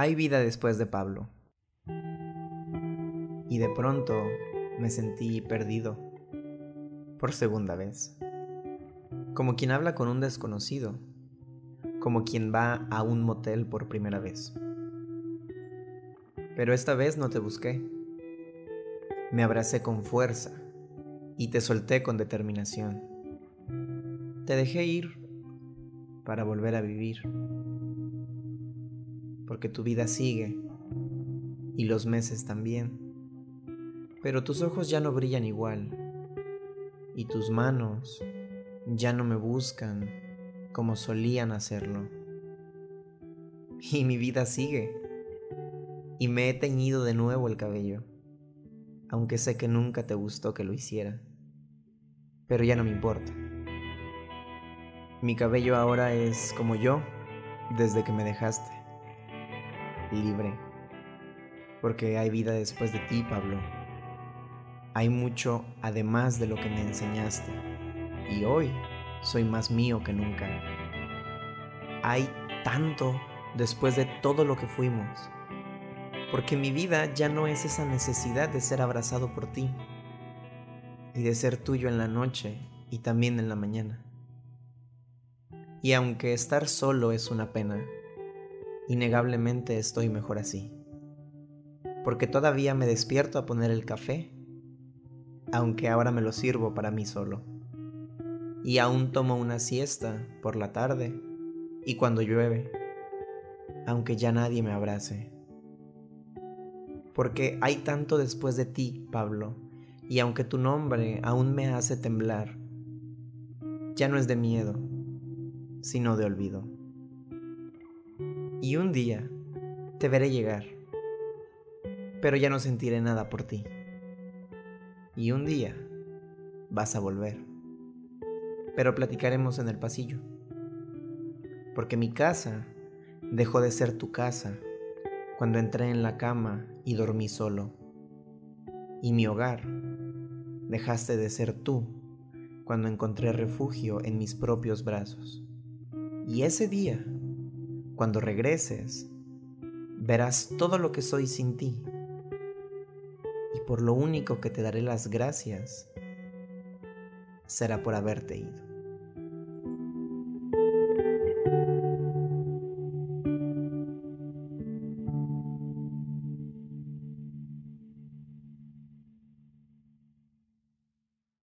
Hay vida después de Pablo. Y de pronto me sentí perdido. Por segunda vez. Como quien habla con un desconocido. Como quien va a un motel por primera vez. Pero esta vez no te busqué. Me abracé con fuerza y te solté con determinación. Te dejé ir para volver a vivir porque tu vida sigue y los meses también. Pero tus ojos ya no brillan igual y tus manos ya no me buscan como solían hacerlo. Y mi vida sigue y me he teñido de nuevo el cabello, aunque sé que nunca te gustó que lo hiciera. Pero ya no me importa. Mi cabello ahora es como yo desde que me dejaste libre. Porque hay vida después de ti, Pablo. Hay mucho además de lo que me enseñaste. Y hoy soy más mío que nunca. Hay tanto después de todo lo que fuimos. Porque mi vida ya no es esa necesidad de ser abrazado por ti. Y de ser tuyo en la noche y también en la mañana. Y aunque estar solo es una pena, Innegablemente estoy mejor así. Porque todavía me despierto a poner el café, aunque ahora me lo sirvo para mí solo. Y aún tomo una siesta por la tarde y cuando llueve, aunque ya nadie me abrace. Porque hay tanto después de ti, Pablo, y aunque tu nombre aún me hace temblar, ya no es de miedo, sino de olvido y un día te veré llegar, pero ya no sentiré nada por ti. Y un día vas a volver, pero platicaremos en el pasillo, porque mi casa dejó de ser tu casa cuando entré en la cama y dormí solo, y mi hogar dejaste de ser tú cuando encontré refugio en mis propios brazos. Y ese día cuando regreses, verás todo lo que soy sin ti. Y por lo único que te daré las gracias será por haberte ido.